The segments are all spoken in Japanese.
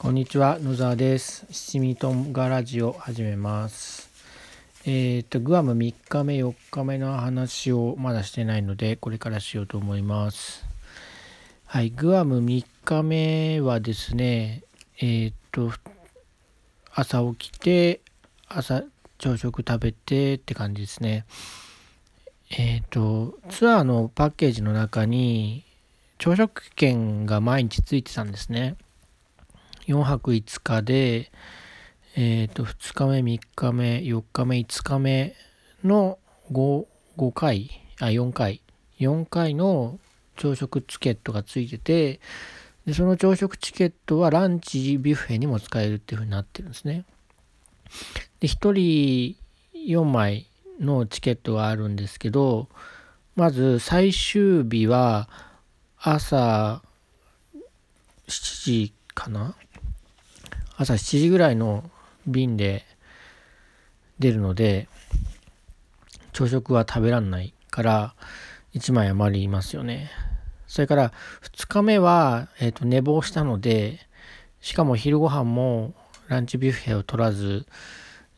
こんにちは野沢です。七味とんがラジオ始めます。えっ、とグアム3日目4日目の話をまだしてないのでこれからしようと思います。はいグアム3日目はですねえっ、と朝起きて朝朝食食べてって感じですね。えっ、とツアーのパッケージの中に朝食券が毎日ついてたんですね。4泊5日で、え、ー、と、2日目、3日目、4日目、5日目の 5, 5回、あ、4回、4回の朝食チケットがついてて、でその朝食チケットはランチビュッフェにも使えるっていう風になってるんですね。で、1人4枚のチケットがあるんですけど、まず最終日は朝7時かな？朝7時ぐらいの便で出るので朝食は食べらんないから1枚余りますよね。それから2日目は、えーと、寝坊したのでしかも昼ご飯もランチビュッフェを取らず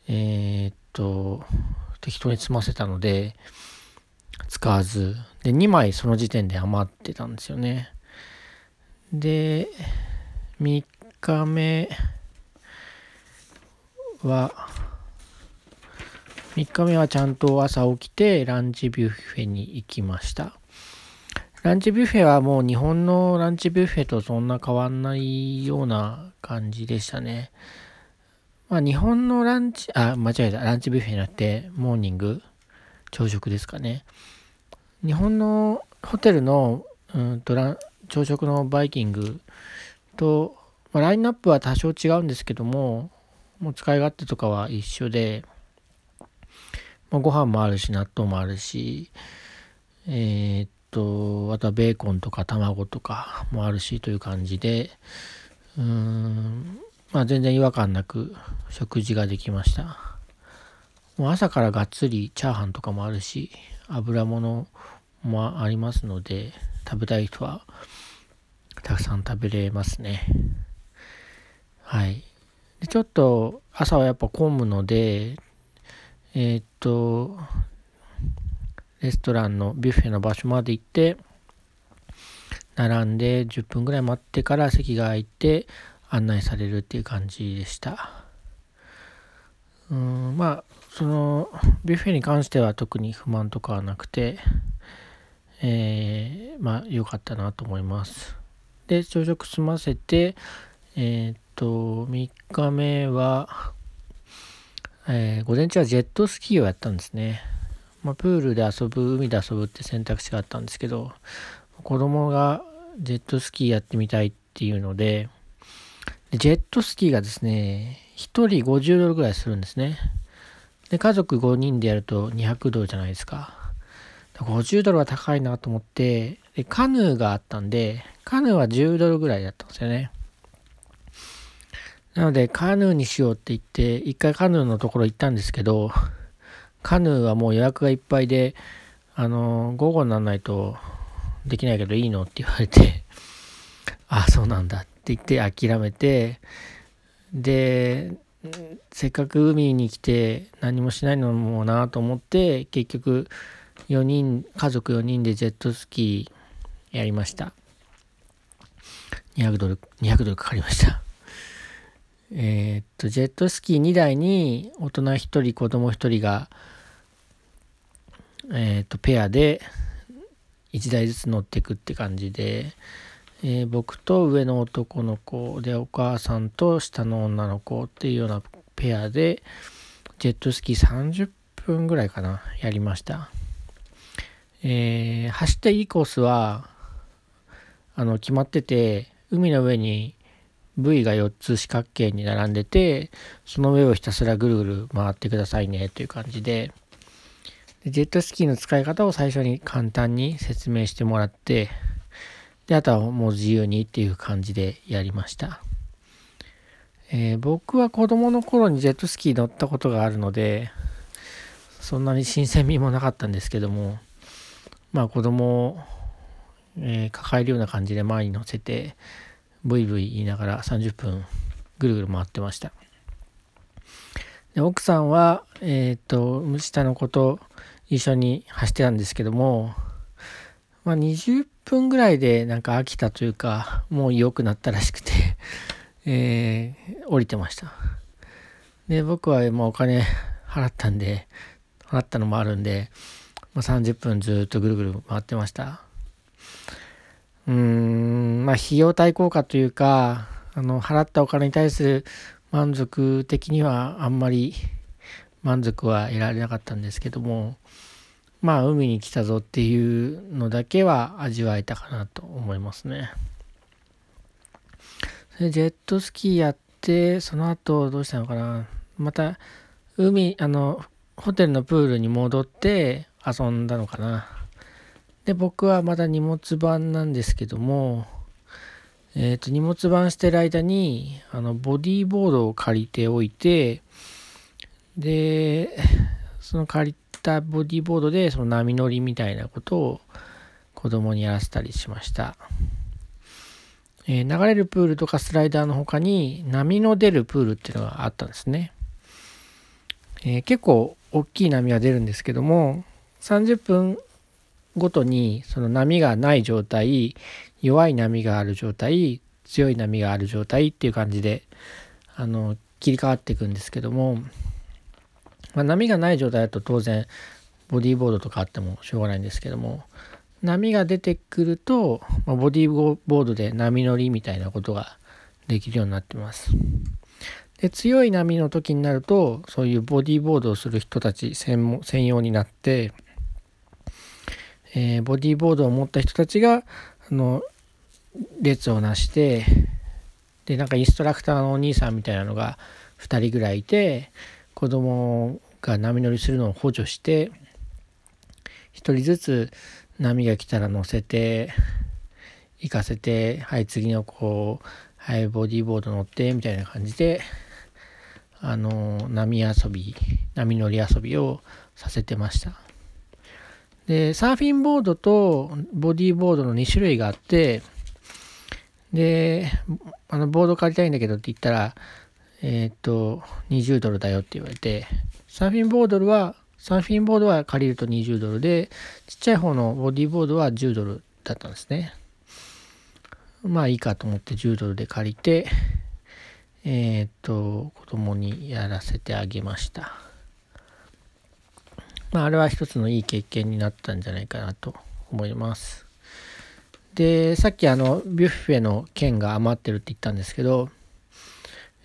えっ、と適当に済ませたので使わず。で2枚その時点で余ってたんですよね。で3日目は3日目はちゃんと朝起きてランチビュッフェに行きました。ランチビュッフェはもう日本のランチビュッフェとそんな変わんないような感じでしたね。まあ日本のランチあ間違えた。ランチビュッフェになってモーニング朝食ですかね。日本のホテルのうんと朝食のバイキングと、まあ、ラインナップは多少違うんですけどももう使い勝手とかは一緒で、まあ、ご飯もあるし納豆もあるしえー、っとあとはベーコンとか卵とかもあるしという感じでうーんまあ全然違和感なく食事ができました。もう朝からがっつりチャーハンとかもあるし油物もありますので食べたい人はたくさん食べれますね。はい。でちょっと朝はやっぱ混むので、えー、っと、レストランのビュッフェの場所まで行って、並んで10分ぐらい待ってから席が空いて案内されるっていう感じでした。うんまあそのビュッフェに関しては特に不満とかはなくて、えー、まあ良かったなと思います。で朝食済ませて、えー、と、3日目は、えー、午前中はジェットスキーをやったんですね。まあ、プールで遊ぶ、海で遊ぶって選択肢があったんですけど、子供がジェットスキーやってみたいっていうので、でジェットスキーがですね、1人50ドルぐらいするんですね。で、家族5人でやると200ドルじゃないですか。50ドルは高いなと思って、で、カヌーがあったんで、カヌーは10ドルぐらいだったんですよね。なので、カヌーにしようって言って、一回カヌーのところ行ったんですけど、カヌーはもう予約がいっぱいで、あの、午後にならないとできないけどいいのって言われて、あ、そうなんだって言って諦めて、で、せっかく海に来て何もしないのもなと思って、結局4人、家族4人でジェットスキーやりました。200ドル、200ドルかかりました。えー、っと、ジェットスキー2台に大人1人、子供1人が、えー、っと、ペアで1台ずつ乗っていくって感じで、えー、僕と上の男の子で、お母さんと下の女の子っていうようなペアで、ジェットスキー30分ぐらいかな、やりました。えー、走っていいコースは、あの、決まってて、海の上に V が4つ四角形に並んでてその上をひたすらぐるぐる回ってくださいねという感じで。でジェットスキーの使い方を最初に簡単に説明してもらってであとはもう自由にっていう感じでやりました、えー、僕は子供の頃にジェットスキー乗ったことがあるのでそんなに新鮮味もなかったんですけどもまあ子供を、えー、抱えるような感じで前に乗せてブイブイ言いながら30分ぐるぐる回ってました。で奥さんは、えっ、ー、と、下の子と一緒に走ってたんですけども、まあ、20分ぐらいでなんか飽きたというか、もう良くなったらしくて えー、降りてました。で、僕はもうお金払ったんで、払ったのもあるんで、まあ、30分ずっとぐるぐる回ってました。うーん、まあ、費用対効果というか、あの、払ったお金に対する満足的にはあんまり満足は得られなかったんですけども、まあ、海に来たぞっていうのだけは味わえたかなと思いますね。それジェットスキーやって、その後どうしたのかな。また、海、あの、ホテルのプールに戻って遊んだのかな。で、僕はまだ荷物番なんですけども、えっ、ー、と、荷物番してる間に、あの、ボディーボードを借りておいて、で、その借りたボディーボードで、その波乗りみたいなことを子供にやらせたりしました。えー、流れるプールとかスライダーの他に波の出るプールっていうのがあったんですね。えー、結構大きい波が出るんですけども30分ごとにその波がない状態弱い波がある状態強い波がある状態っていう感じであの切り替わっていくんですけども、まあ、波がない状態だと当然ボディーボードとかあってもしょうがないんですけども波が出てくると、まあ、ボディーボードで波乗りみたいなことができるようになってます。で強い波の時になるとそういうボディーボードをする人たち専専用になって、えー、ボディーボードを持った人たちがあの列をなしてでなんかインストラクターのお兄さんみたいなのが2人ぐらいいて子供が波乗りするのを補助して1人ずつ波が来たら乗せて行かせてはい次の子はいボディーボード乗ってみたいな感じであの波遊び波乗り遊びをさせてました。でサーフィンボードとボディーボードの2種類があってであのボード借りたいんだけどって言ったらえっ、と20ドルだよって言われてサーフィンボードはサーフィンボードは借りると20ドルでちっちゃい方のボディーボードは10ドルだったんですねまあいいかと思って10ドルで借りてえっ、と、子供にやらせてあげました。まあ、あれは一つのいい経験になったんじゃないかなと思います。で、さっきあの、ビュッフェの券が余ってるって言ったんですけど、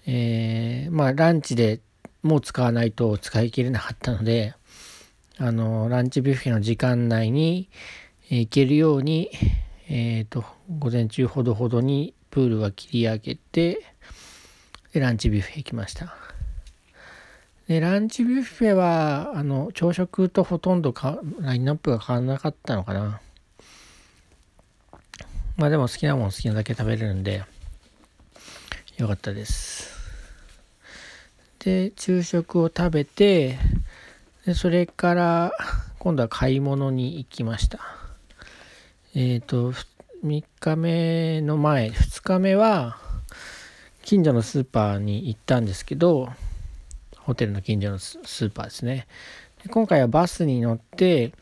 えー、まあ、ランチでもう使わないと使い切れなかったので、あの、ランチビュッフェの時間内に行けるように、えっ、ー、と、午前中ほどほどにプールは切り上げて、で、ランチビュッフェ行きました。で、ランチビュッフェは、あの、朝食とほとんどかラインナップが変わらなかったのかな。まあでも好きなもん好きなだけ食べれるんで、よかったです。で、昼食を食べて、でそれから今度は買い物に行きました。えっ、ー、と、3日目の前、2日目は、近所のスーパーに行ったんですけどホテルの近所のスーパーですね。で今回はバスに乗って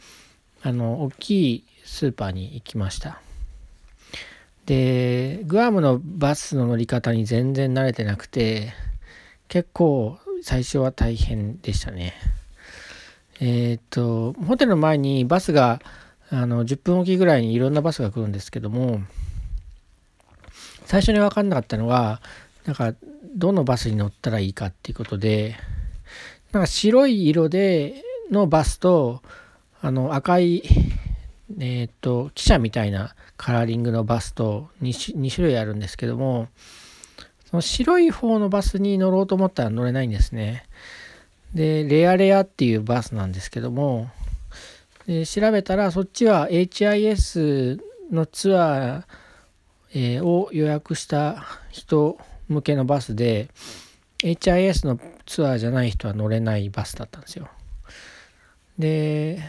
あの大きいスーパーに行きました。でグアムのバスの乗り方に全然慣れてなくて結構最初は大変でしたね。えっ、とホテルの前にバスがあの10分おきぐらいにいろんなバスが来るんですけども最初に分かんなかったのがなんかどのバスに乗ったらいいかっていうことでなんか白い色でのバスとあの赤いえっ、と汽車みたいなカラーリングのバスと 2, 2種類あるんですけどもその白い方のバスに乗ろうと思ったら乗れないんですね。でレアレアっていうバスなんですけどもで調べたらそっちは HIS のツアー、えー、を予約した人向けのバスで HIS のツアーじゃない人は乗れないバスだったんですよ。で、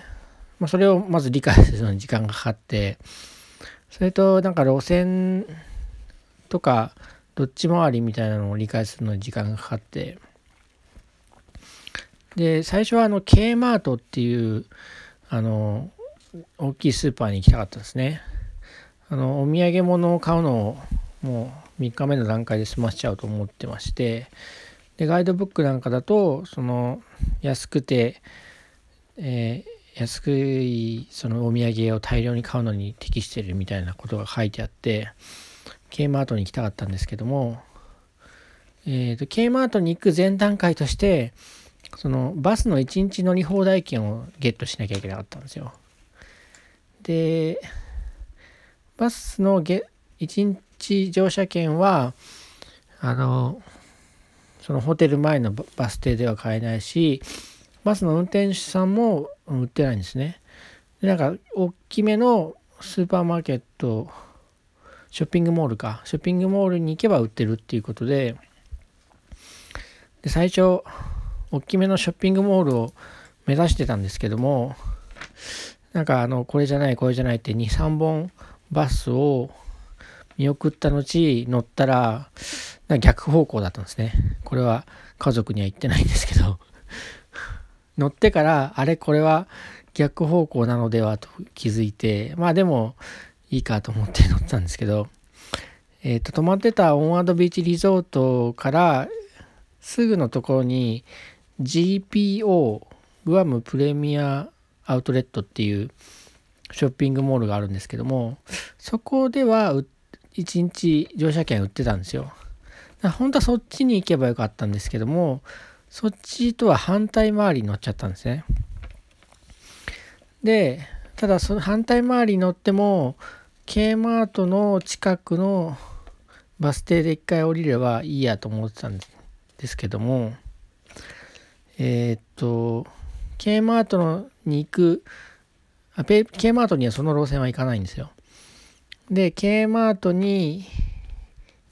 まあ、それをまず理解するのに時間がかかってそれとなんか路線とかどっち回りみたいなのを理解するのに時間がかかってで最初はあの K マートっていうあの大きいスーパーに行きたかったですねあのお土産物を買うのをもう3日目の段階で済ましちゃうと思ってましてでガイドブックなんかだとその安くて、えー、安いそのお土産を大量に買うのに適してるみたいなことが書いてあって K マートに行きたかったんですけども、えーと、K マートに行く前段階としてそのバスの1日乗り放題券をゲットしなきゃいけなかったんですよ。でバスの1日乗車券はあのそのホテル前のバス停では買えないしバスの運転手さんも売ってないんですね。でなんか大きめのスーパーマーケットショッピングモールかショッピングモールに行けば売ってるっていうことでで最初大きめのショッピングモールを目指してたんですけどもなんかあのこれじゃないこれじゃないって23本バスを見送った後乗ったら逆方向だったんですね。これは家族には言ってないんですけど。乗ってからあれこれは逆方向なのではと気づいてまあでもいいかと思って乗ったんですけど。えっ、ー、と泊まってたオンワードビーチリゾートからすぐのところに GPO グアムプレミアアウトレットっていうショッピングモールがあるんですけどもそこでは売っ1日乗車券売ってたんですよ。本当はそっちに行けばよかったんですけどもそっちとは反対回りに乗っちゃったんですね。でただその反対回りに乗っても K マートの近くのバス停で一回降りればいいやと思ってたんですけどもえー、っと K マートのに行くあ K マートにはその路線は行かないんですよ。で K マートに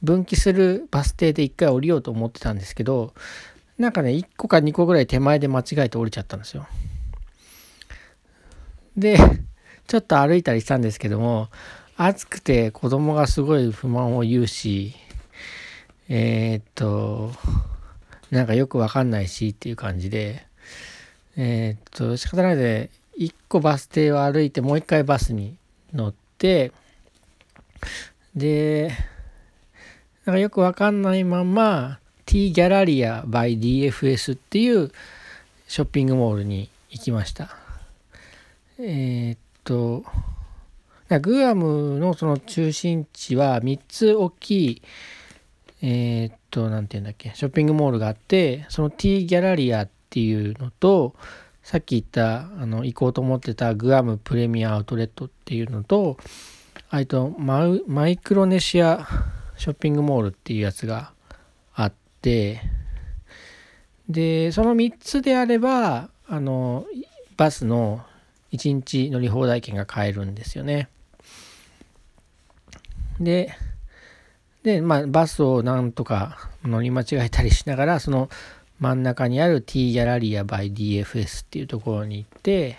分岐するバス停で1回降りようと思ってたんですけどなんかね1個か2個ぐらい手前で間違えて降りちゃったんですよ。でちょっと歩いたりしたんですけども暑くて子供がすごい不満を言うしえー、っとなんかよくわかんないしっていう感じでえー、っと仕方ないで1個バス停を歩いてもう1回バスに乗ってでなんかよくわかんないまま T ギャラリア by DFS っていうショッピングモールに行きました。えー、っと、グアムのその中心地は3つ大きい、えー、っと、何て言うんだっけ、ショッピングモールがあって、その T ギャラリアっていうのと、さっき言ったあの行こうと思ってたグアムプレミアアウトレットっていうのと、あとマイクロネシアショッピングモールっていうやつがあってでその3つであればあのバスの1日乗り放題券が買えるんですよね。でで、まあ、バスをなんとか乗り間違えたりしながらその真ん中にある T ギャラリア by DFS っていうところに行って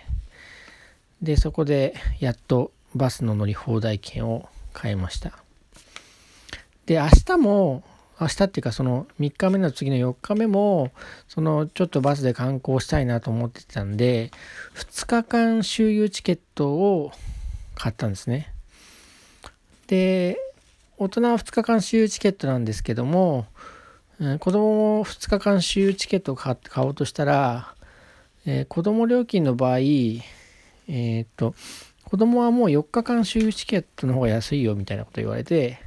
でそこでやっとバスの乗り放題券を買いました。で明日も明日っていうかその3日目の次の4日目もそのちょっとバスで観光したいなと思ってたんで2日間周遊チケットを買ったんですね。で大人は2日間周遊チケットなんですけども子供も2日間周遊チケットを買おうとしたら、えー、子供料金の場合えー、っと子供はもう4日間周遊チケットの方が安いよみたいなこと言われて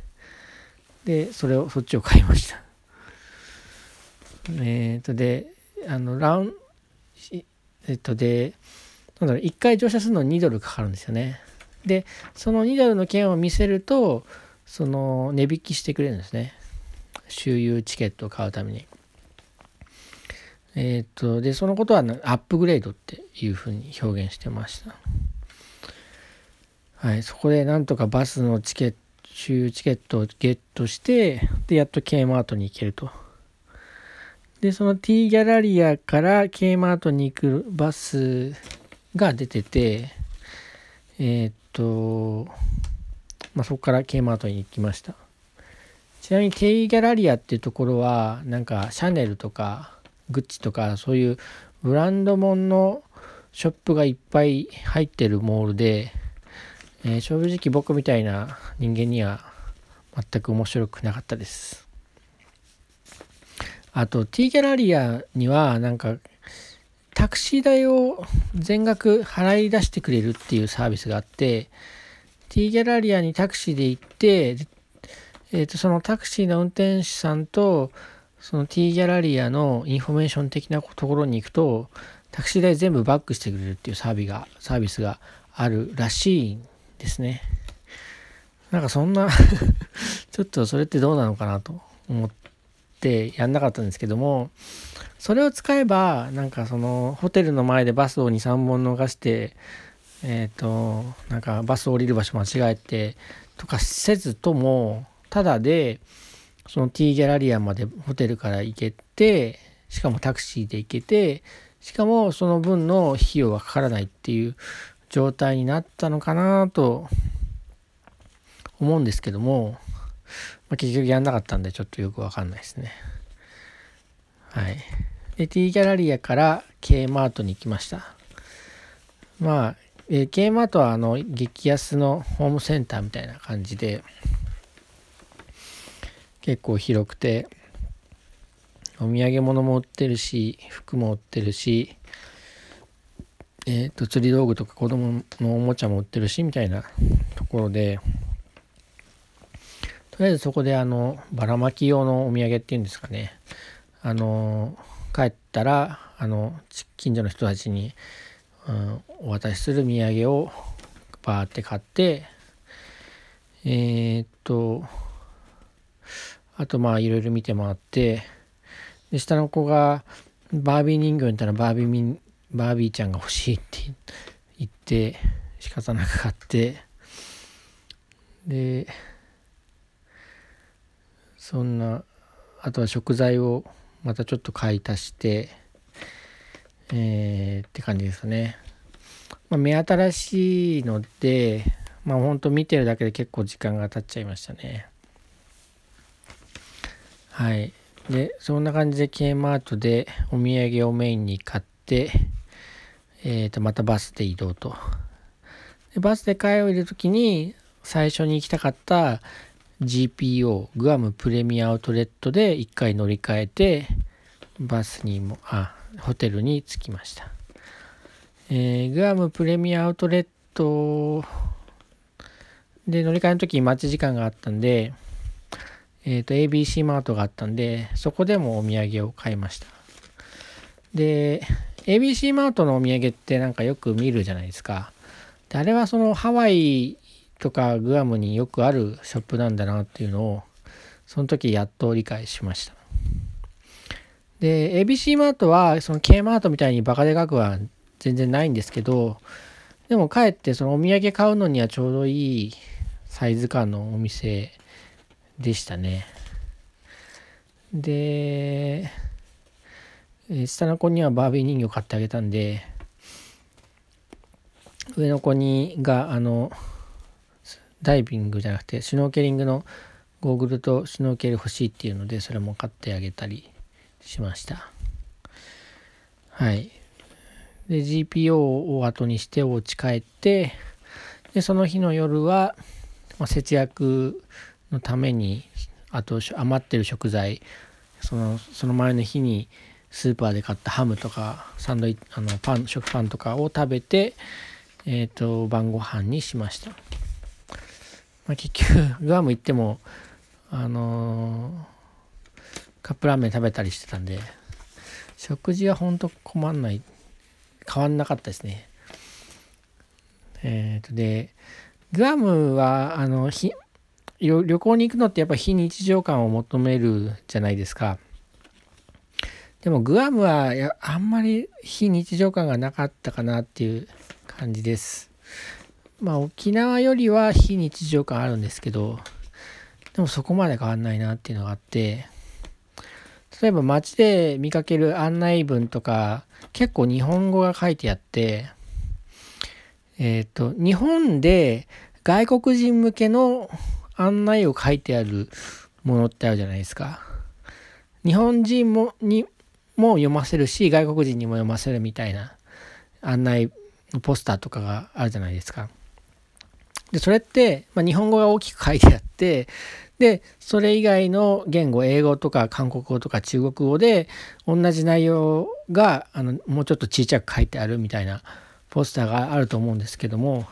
でそれをそっちを買いました。えっ、とであのラウンえっとでなんだろう1回乗車するのに2ドルかかるんですよね。でその2ドルの券を見せるとその値引きしてくれるんですね。周遊チケットを買うために。えっ、とでそのことはアップグレードっていうふうに表現してました。はいそこでなんとかバスのチケットチケットをゲットしてでやっと K マートに行けると。でその T ギャラリアから K マートに行くバスが出ててえー、っとまあそこから K マートに行きました。ちなみにテイギャラリアっていうところはなんかシャネルとかグッチとかそういうブランドもんのショップがいっぱい入ってるモールで、えー、正直僕みたいな人間には全く面白くなかったです。あと T ギャラリアにはなんかタクシー代を全額払い出してくれるっていうサービスがあって T ギャラリアにタクシーで行ってえーと、そのタクシーの運転手さんとその T ギャラリアのインフォメーション的なところに行くとタクシー代全部バックしてくれるっていうサービスがサービスがあるらしいんですね。なんかそんな ちょっとそれってどうなのかなと思ってやんなかったんですけどもそれを使えばなんかそのホテルの前でバスを23本逃してえっ、ー、となんかバス降りる場所間違えてとかせずともただでその T ギャラリアまでホテルから行けてしかもタクシーで行けてしかもその分の費用がかからないっていう状態になったのかなと思うんですけども、まあ、結局やんなかったんでちょっとよくわかんないですね。はい。で、T ギャラリアから K マートに行きました。まあ、えー、K マートはあの激安のホームセンターみたいな感じで、結構広くてお土産物も売ってるし服も売ってるしえ、ー、と釣り道具とか子供のおもちゃも売ってるしみたいなところでとりあえずそこであのばらまき用のお土産っていうんですかね。あの帰ったらあの近所の人たちに、うん、お渡しする土産をバーって買ってえー、っとあとまあいろいろ見て回ってで下の子がバービー人形にいたらバービーバービーちゃんが欲しいって言って仕方なく買ってでそんなあとは食材をまたちょっと買い足してえー、って感じですかね。まあ、目新しいのでまあほんと見てるだけで結構時間が経っちゃいましたね。はい。で、そんな感じで K マートでお土産をメインに買って、え、ー、と、またバスで移動と。でバスで帰る時に最初に行きたかった GPO グアムプレミアアウトレットで1回乗り換えてバスにもあホテルに着きました、えー、グアムプレミアアウトレットで乗り換えの時に待ち時間があったんでえっ、ー、と ABC マートがあったんでそこでもお土産を買いましたで ABC マートのお土産ってなんかよく見るじゃないですかであれはそのハワイとかグアムによくあるショップなんだなっていうのをその時やっと理解しましたで ABC マートはその K マートみたいにバカでかくは全然ないんですけどでもかえってそのお土産買うのにはちょうどいいサイズ感のお店でしたね。で、下の子にはバービー人形買ってあげたんで、上の子にが、あの、ダイビングじゃなくて、シュノーケリングのゴーグルとシュノーケル欲しいっていうので、それも買ってあげたりしました。はい。で、GPO を後にしてお家帰って、で、その日の夜は、ま、節約のためにあと余ってる食材そのその前の日にスーパーで買ったハムとかサンドイあのパン食パンとかを食べて、えーと、晩ご飯にしました、まあ、結局グアム行ってもあのー、カップラーメン食べたりしてたんで食事はほんと困んない変わんなかったですねえっ、ー、とでグアムはあのひ旅行に行くのってやっぱ非日常感を求めるじゃないですか。でもグアムはやあんまり非日常感がなかったかなっていう感じです。まあ沖縄よりは非日常感あるんですけど、でもそこまで変わんないなっていうのがあって、例えば街で見かける案内文とか結構日本語が書いてあって、えっ、ー、と、日本で外国人向けの案内を書いてあるものってあるじゃないですか。日本人もにも読ませるし外国人にも読ませるみたいな案内ポスターとかがあるじゃないですか。でそれって、まあ、日本語が大きく書いてあってでそれ以外の言語英語とか韓国語とか中国語で同じ内容があのもうちょっと小さく書いてあるみたいなポスターがあると思うんですけども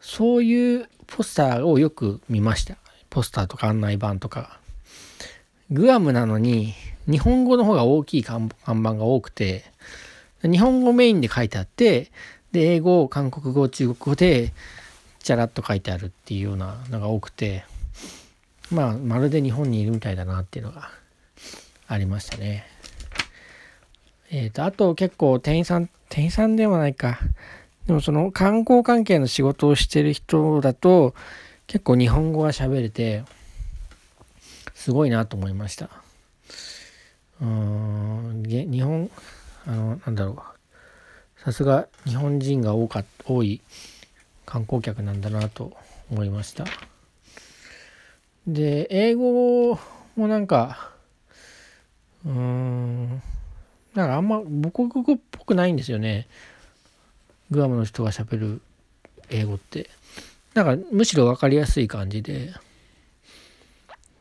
そういうポスターをよく見ましたポスターとか案内板とかグアムなのに日本語の方が大きい看板が多くて日本語メインで書いてあってで英語韓国語中国語でチャラッと書いてあるっていうようなのが多くてまあまるで日本にいるみたいだなっていうのがありましたね。えっ、ー、とあと結構店員さん店員さんではないかでもその観光関係の仕事をしてる人だと結構日本語が喋れてすごいなと思いました。うん日本あのなんだろうさすが日本人が多か多い観光客なんだなと思いました。で、英語もなんか、うーん、なんかあんま母国語っぽくないんですよね。グアムの人が喋る英語って。なんかむしろ分かりやすい感じで。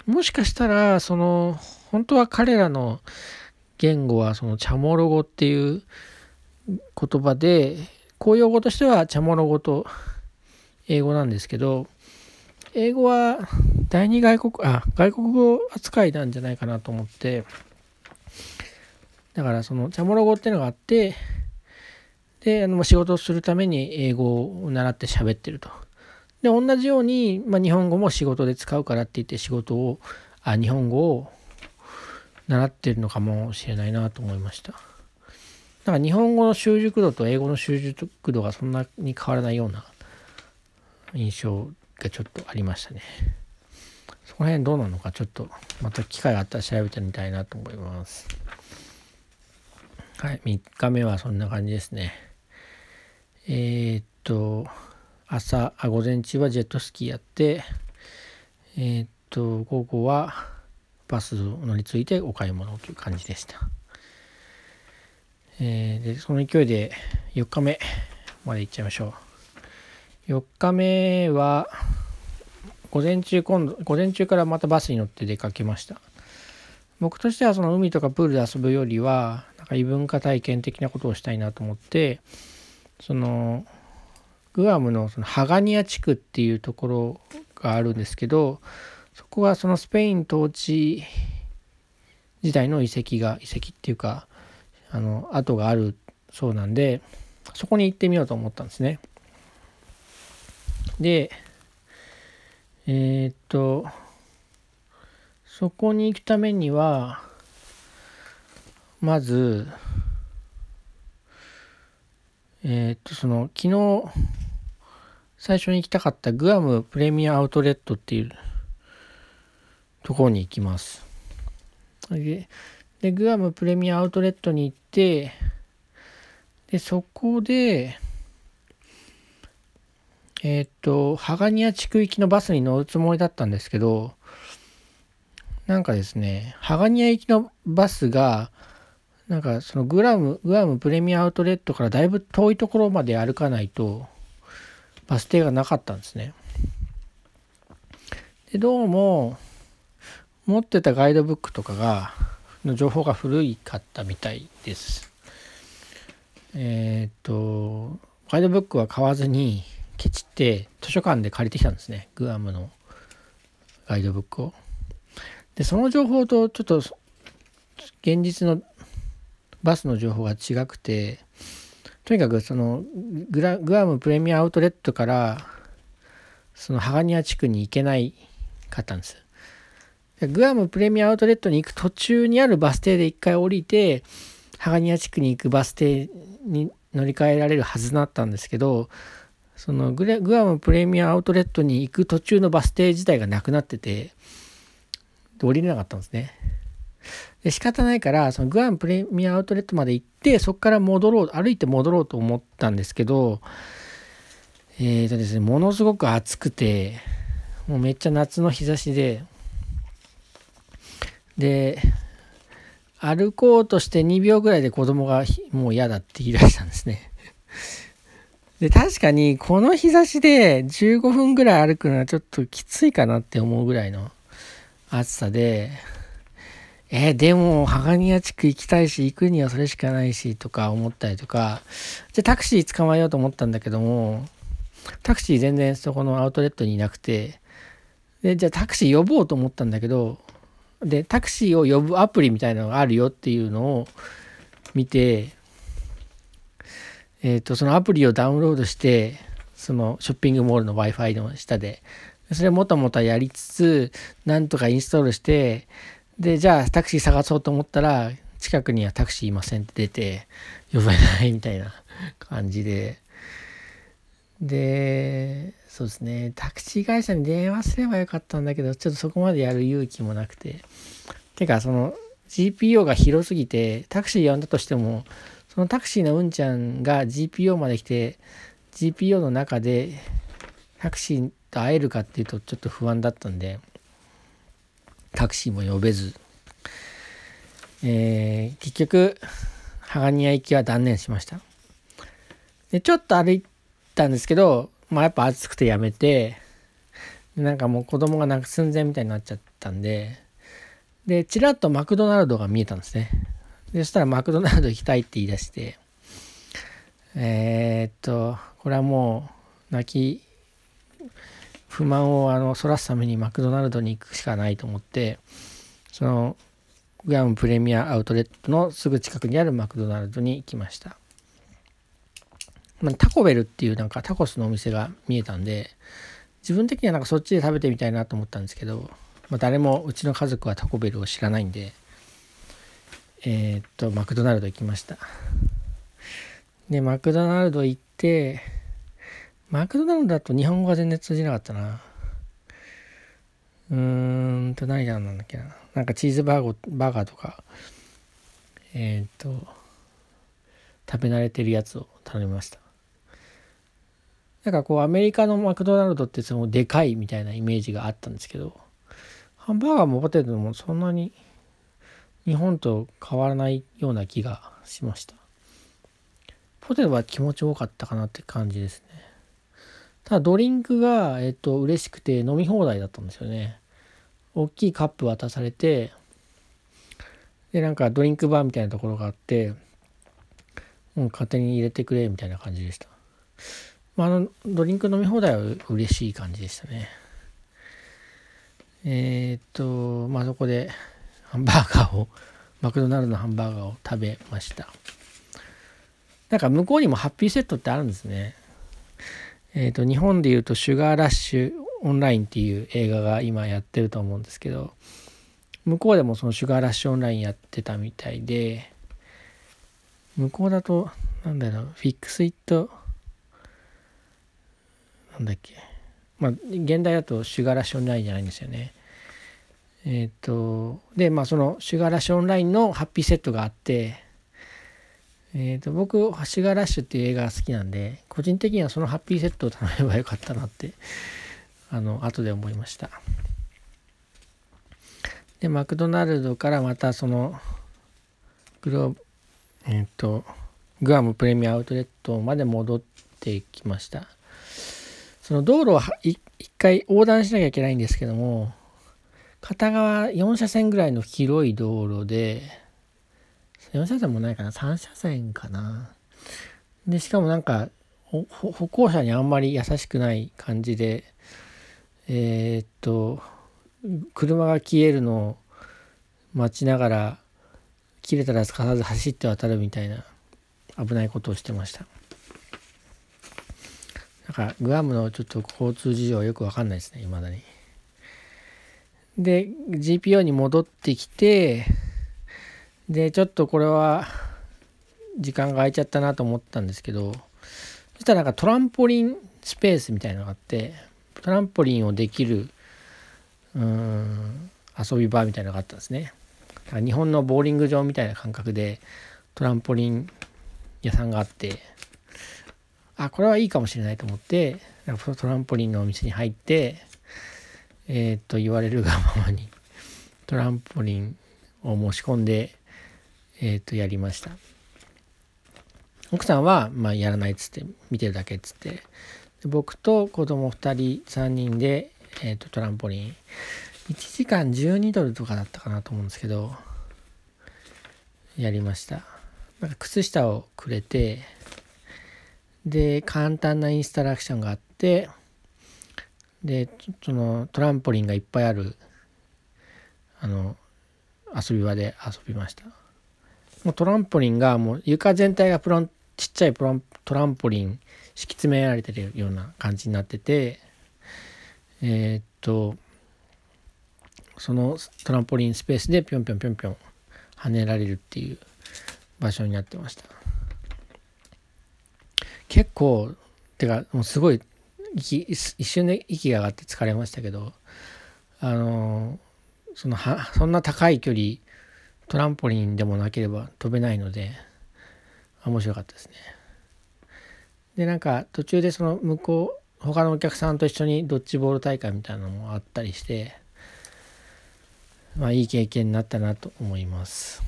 もしかしたら、その、本当は彼らの言語はそのチャモロ語っていう言葉で、公用語としてはチャモロ語と英語なんですけど、英語は第二外国、あ、外国語扱いなんじゃないかなと思って、だからそのチャモロ語っていうのがあって、で、あの仕事をするために英語を習って喋ってると。で、同じように、まあ、日本語も仕事で使うからって言って仕事を、あ、日本語を習ってるのかもしれないなと思いました。だから日本語の習熟度と英語の習熟度がそんなに変わらないような印象がちょっとありましたね。そこら辺どうなのかちょっとまた機会があったら調べてみたいなと思います。はい、3日目はそんな感じですね。えー、っと、朝あ、午前中はジェットスキーやって、えー、っと、午後はバスを乗り継いでお買い物という感じでした。えー、で、その勢いで4日目まで行っちゃいましょう。4日目は午前中今度午前中からまたバスに乗って出かけました僕としてはその海とかプールで遊ぶよりはなんか異文化体験的なことをしたいなと思ってそのグアムのそのハガニア地区っていうところがあるんですけどそこはそのスペイン統治時代の遺跡が遺跡っていうかあの跡があるそうなんでそこに行ってみようと思ったんですね。で、えー、っと、そこに行くためには、まず、えー、っと、その、昨日、最初に行きたかったグアムプレミアアウトレットっていうところに行きます。で、でグアムプレミアアウトレットに行って、で、そこで、えっ、と、ハガニア地区行きのバスに乗るつもりだったんですけど、なんかですね、ハガニア行きのバスが、なんかそのグラム、グアムプレミアアウトレットからだいぶ遠いところまで歩かないと、バス停がなかったんですね。で、どうも、持ってたガイドブックとかが、の情報が古いかったみたいです。えっ、と、ガイドブックは買わずに、ケチって図書館で借りてきたんですねグアムのガイドブックを。でその情報とちょっと現実のバスの情報が違くてとにかくそのグラグアムプレミアアウトレットからそのハガニア地区に行けないかったんです。グアムプレミアアウトレットに行く途中にあるバス停で一回降りてハガニア地区に行くバス停に乗り換えられるはずだったんですけどそのグアムプレミアアウトレットに行く途中のバス停自体がなくなってて降りれなかったんですね。で仕方ないからそのグアムプレミアアウトレットまで行ってそこから戻ろう歩いて戻ろうと思ったんですけどえーとですねものすごく暑くてもうめっちゃ夏の日差しでで歩こうとして2秒ぐらいで子供がもう嫌だって言い出したんですね。で、確かにこの日差しで15分ぐらい歩くのはちょっときついかなって思うぐらいの暑さで、えー、でも、ニア地区行きたいし、行くにはそれしかないし、とか思ったりとか、じゃタクシー捕まえようと思ったんだけども、タクシー全然そこのアウトレットにいなくて、で、じゃあタクシー呼ぼうと思ったんだけど、で、タクシーを呼ぶアプリみたいなのがあるよっていうのを見て、えっ、ー、と、そのアプリをダウンロードして、そのショッピングモールの Wi-Fi の下で、それもたもたやりつつ、なんとかインストールして、で、じゃあタクシー探そうと思ったら、近くにはタクシーいませんって出て、呼べないみたいな感じで、で、そうですね、タクシー会社に電話すればよかったんだけど、ちょっとそこまでやる勇気もなくて。てか、その GPO が広すぎて、タクシー呼んだとしても、そのタクシーのうんちゃんが GPO まで来て、GPO の中でタクシーと会えるかっていうとちょっと不安だったんで、タクシーも呼べず、えー、結局、ハガニア行きは断念しました。で、ちょっと歩いたんですけど、まあやっぱ暑くてやめて、なんかもう子供が泣く寸前みたいになっちゃったんで、で、ちらっとマクドナルドが見えたんですね。で、そしたらマクドナルド行きたいって言い出して、えー、っと、これはもう泣き、不満をあのそらすためにマクドナルドに行くしかないと思って、その、グアムプレミアアウトレットのすぐ近くにあるマクドナルドに行きました。まあ、タコベルっていうなんかタコスのお店が見えたんで自分的にはなんかそっちで食べてみたいなと思ったんですけど、まあ、誰もうちの家族はタコベルを知らないんでえー、っとマクドナルド行きました。でマクドナルド行ってマクドナルドだと日本語が全然通じなかったな。うーんと何なんだっけな。なんかチーズバーガーバーガーとかえー、っと食べ慣れてるやつを頼みました。なんかこうアメリカのマクドナルドってそのでかいみたいなイメージがあったんですけどハンバーガーもポテトもそんなに日本と変わらないような気がしました。ポテトは気持ち多かったかなって感じですね。ただドリンクがえっと嬉しくて飲み放題だったんですよね。大きいカップ渡されてでなんかドリンクバーみたいなところがあってもう勝手に入れてくれみたいな感じでした。まあ、あのドリンク飲み放題は嬉しい感じでしたね。えー、っと、まあそこでハンバーガーを、マクドナルドのハンバーガーを食べました。なんか向こうにもハッピーセットってあるんですね。えー、っと、日本で言うとシュガーラッシュオンラインっていう映画が今やってると思うんですけど、向こうでもそのシュガーラッシュオンラインやってたみたいで、向こうだと、なんだろう、フィックスイットなんだっけ。まあ現代だとシュガラシュオンラインじゃないんですよね。えっ、ー、とでまあそのシュガラシュオンラインのハッピーセットがあってえっ、ー、と僕シュガーラッシュっていう映画が好きなんで個人的にはそのハッピーセットを頼めばよかったなってあの後で思いました。でマクドナルドからまたそのグロえっ、ー、とグアムプレミアアウトレットまで戻ってきました。その道路を一回横断しなきゃいけないんですけども片側4車線ぐらいの広い道路で4車線もないかな3車線かなでしかもなんか歩行者にあんまり優しくない感じでえー、っと車が消えるのを待ちながら切れたらすかさず走って渡るみたいな危ないことをしてました。なんかグアムのちょっと交通事情はよくわかんないですね、未だに。で、GPO に戻ってきて、で、ちょっとこれは時間が空いちゃったなと思ったんですけど、そしたらなんかトランポリンスペースみたいなのがあって、トランポリンをできる、うん、遊び場みたいなのがあったんですね。日本のボーリング場みたいな感覚でトランポリン屋さんがあって、あこれはいいかもしれないと思ってトランポリンのお店に入ってえっ、と言われるがままにトランポリンを申し込んで、えっ、と、やりました。奥さんは、まあ、やらないっつって、見てるだけっつって、僕と子供2人、3人で、えっ、と、トランポリン、1時間12ドルとかだったかなと思うんですけど、やりました。なんか靴下をくれて、で、簡単なインストラクションがあって、で、そのトランポリンがいっぱいある、あの、遊び場で遊びました。もうトランポリンがもう床全体がプロンちっちゃいプロントランポリン敷き詰められてるような感じになっててえー、っとそのトランポリンスペースでぴょんぴょんぴょんぴょん跳ねられるっていう場所になってました結構てかもうすごい息一瞬で息が上がって疲れましたけどあのそのはそんな高い距離トランポリンでもなければ飛べないので面白かったですね。でなんか途中でその向こう他のお客さんと一緒にドッジボール大会みたいなのもあったりしてまあいい経験になったなと思います。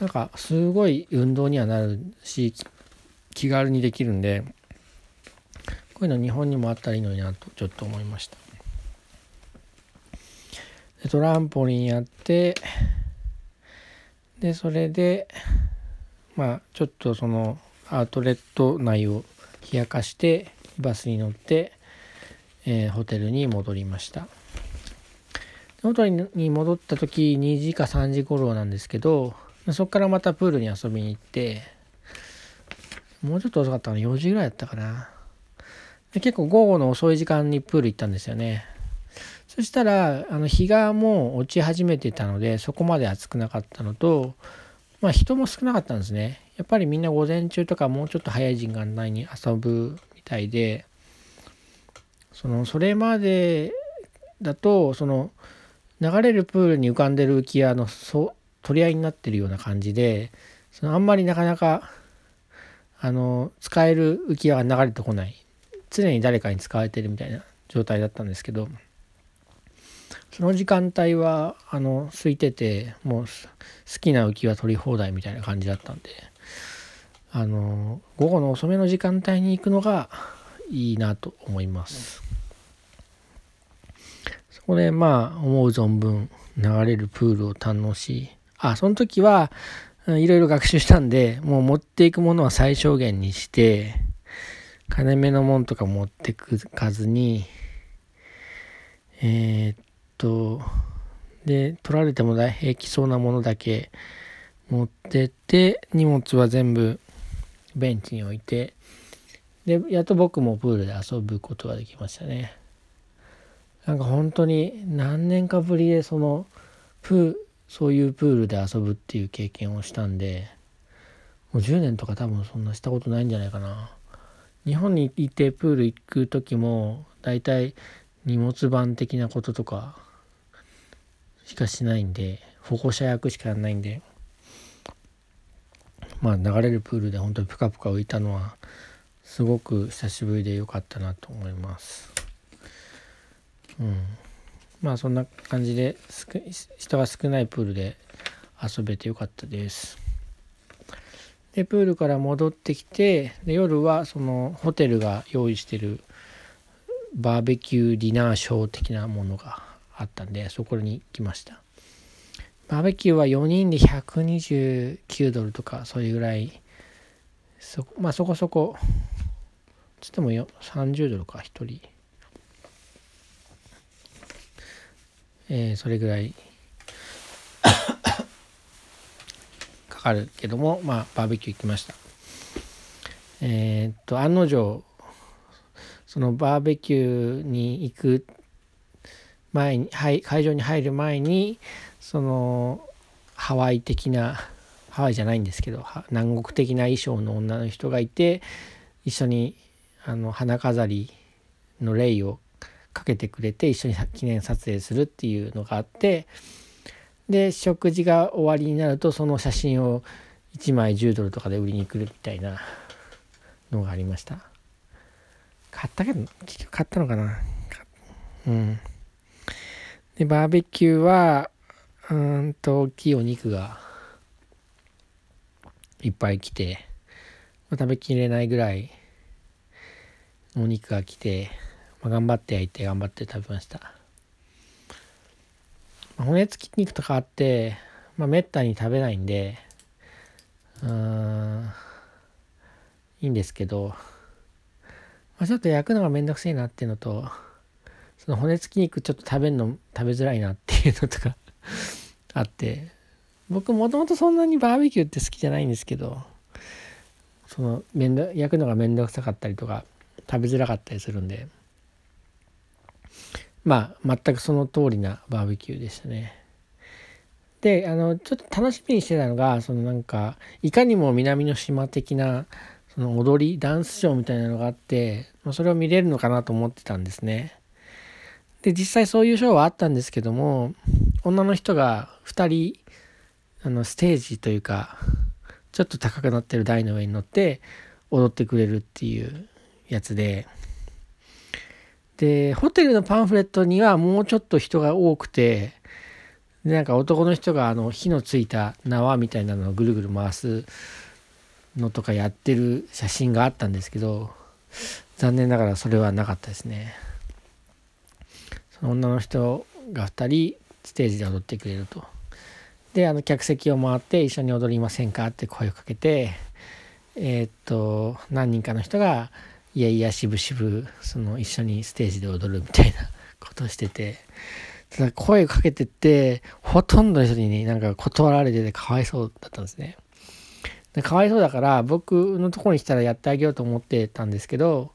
なんかすごい運動にはなるし気軽にできるんでこういうの日本にもあったらいいのになとちょっと思いました。でトランポリンやってでそれでまあちょっとそのアウトレット内を冷やかしてバスに乗って、えー、ホテルに戻りました。ホテルに戻った時2時か3時頃なんですけどそこからまたプールに遊びに行ってもうちょっと遅かったかな。4時ぐらいだったかな。で結構午後の遅い時間にプール行ったんですよね。そしたらあの日がもう落ち始めてたのでそこまで暑くなかったのとまあ人も少なかったんですね。やっぱりみんな午前中とかもうちょっと早い時間内に遊ぶみたいでそのそれまでだとその流れるプールに浮かんでる浮き輪のそ取り合いになってるような感じでそのあんまりなかなかあの使える浮き輪が流れてこない。常に誰かに使われてるみたいな状態だったんですけど。その時間帯はあの空いててもう好きな浮き輪取り放題みたいな感じだったんで。あの午後の遅めの時間帯に行くのがいいなと思います。そこでまあ思う存分流れるプールを堪能しあその時はいろいろ学習したんでもう持っていくものは最小限にして金目のもんとか持ってくかずにえー、っとで取られても大平気そうなものだけ持ってって荷物は全部ベンチに置いてでやっと僕もプールで遊ぶことができましたね。なんか本当に何年かぶりでそのプーそういうプールで遊ぶっていう経験をしたんでもう10年とか多分そんなしたことないんじゃないかな。日本にいてプール行く時も大体荷物番的なこととかしかしないんで保護者役しかやらないんでまあ流れるプールで本当にプカプカ浮いたのはすごく久しぶりで良かったなと思います。うん。まあそんな感じで人が少ないプールで遊べてよかったです。でプールから戻ってきてで夜はそのホテルが用意してるバーベキューディナーショー的なものがあったんでそこに来ました。バーベキューは4人で129ドルとかそういうぐらい。そまあそこそこ。つっても30ドルか1人。えー、それぐらいかかるけどもまあバーベキュー行きました。えー、っと案の定そのバーベキューに行く前に、はい、会場に入る前にそのハワイ的なハワイじゃないんですけど南国的な衣装の女の人がいて一緒にあの花飾りのレイをかけてくれて一緒に記念撮影するっていうのがあってで食事が終わりになるとその写真を1枚10ドルとかで売りに来るみたいなのがありました。買ったけど、結局買ったのかな。うん。で、バーベキューは、うんと大きいお肉がいっぱい来て、食べきれないぐらいお肉が来て、まあ、頑張って焼いて頑張って食べました、まあ、骨付き肉とかあってまあめったに食べないんでうーんいいんですけど、まあ、ちょっと焼くのがめんどくせえなっていうのとその骨付き肉ちょっと食べるの食べづらいなっていうのとか あって僕もともとそんなにバーベキューって好きじゃないんですけどそのめんど焼くのが面倒くさかったりとか食べづらかったりするんでまあ全くその通りなバーベキューでしたね。であのちょっと楽しみにしてたのがそのなんかいかにも南の島的なその踊りダンスショーみたいなのがあってそれを見れるのかなと思ってたんですね。で実際そういうショーはあったんですけども女の人が2人あのステージというかちょっと高くなってる台の上に乗って踊ってくれるっていうやつででホテルのパンフレットにはもうちょっと人が多くてでなんか男の人があの火のついた縄みたいなのをぐるぐる回すのとかやってる写真があったんですけど残念ながらそれはなかったですね。その女の人が2人ステージで踊ってくれると。であの客席を回って一緒に踊りませんかって声をかけてえー、っと何人かの人がいやいやしぶしぶその一緒にステージで踊るみたいな ことをしててただ声かけてってほとんどの人に、ね、なんか断られててかわいそうだったんですね。でかわいそうだから僕のとこに来たらやってあげようと思ってたんですけど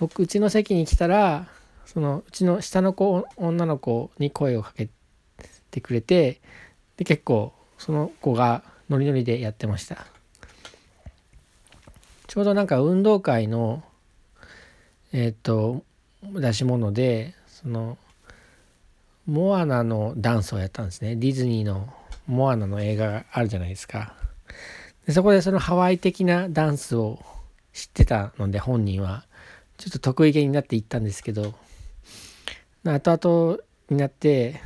僕うちの席に来たらそのうちの下の子女の子に声をかけてくれてで結構その子がノリノリでやってましたちょうどなんか運動会のえっ、ー、と出し物でそのモアナのダンスをやったんですね。ディズニーのモアナの映画があるじゃないですか。でそこでそのハワイ的なダンスを知ってたので本人は。ちょっと得意げになっていったんですけど後々になって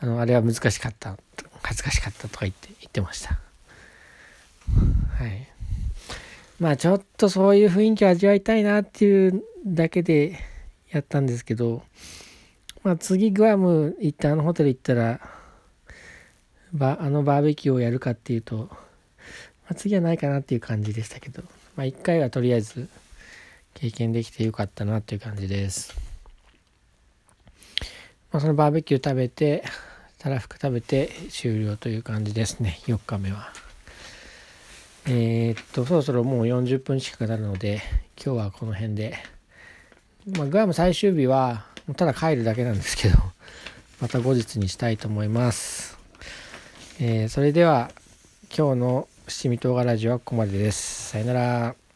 あのあれは難しかった恥ずかしかったとか言って言ってました。はい。まあちょっとそういう雰囲気を味わいたいなっていうだけでやったんですけどまあ次グアム行ってあのホテル行ったらばあのバーベキューをやるかっていうと、まあ、次はないかなっていう感じでしたけどまあ一回はとりあえず経験できてよかったなっていう感じです。まあ、そのバーベキュー食べてたらふく食べて終了という感じですね4日目はえー、っとそろそろもう40分近くなるので今日はこの辺で。まあグアム最終日はただ帰るだけなんですけど また後日にしたいと思います。えー、それでは今日の七味唐辛子はここまでです。さよなら。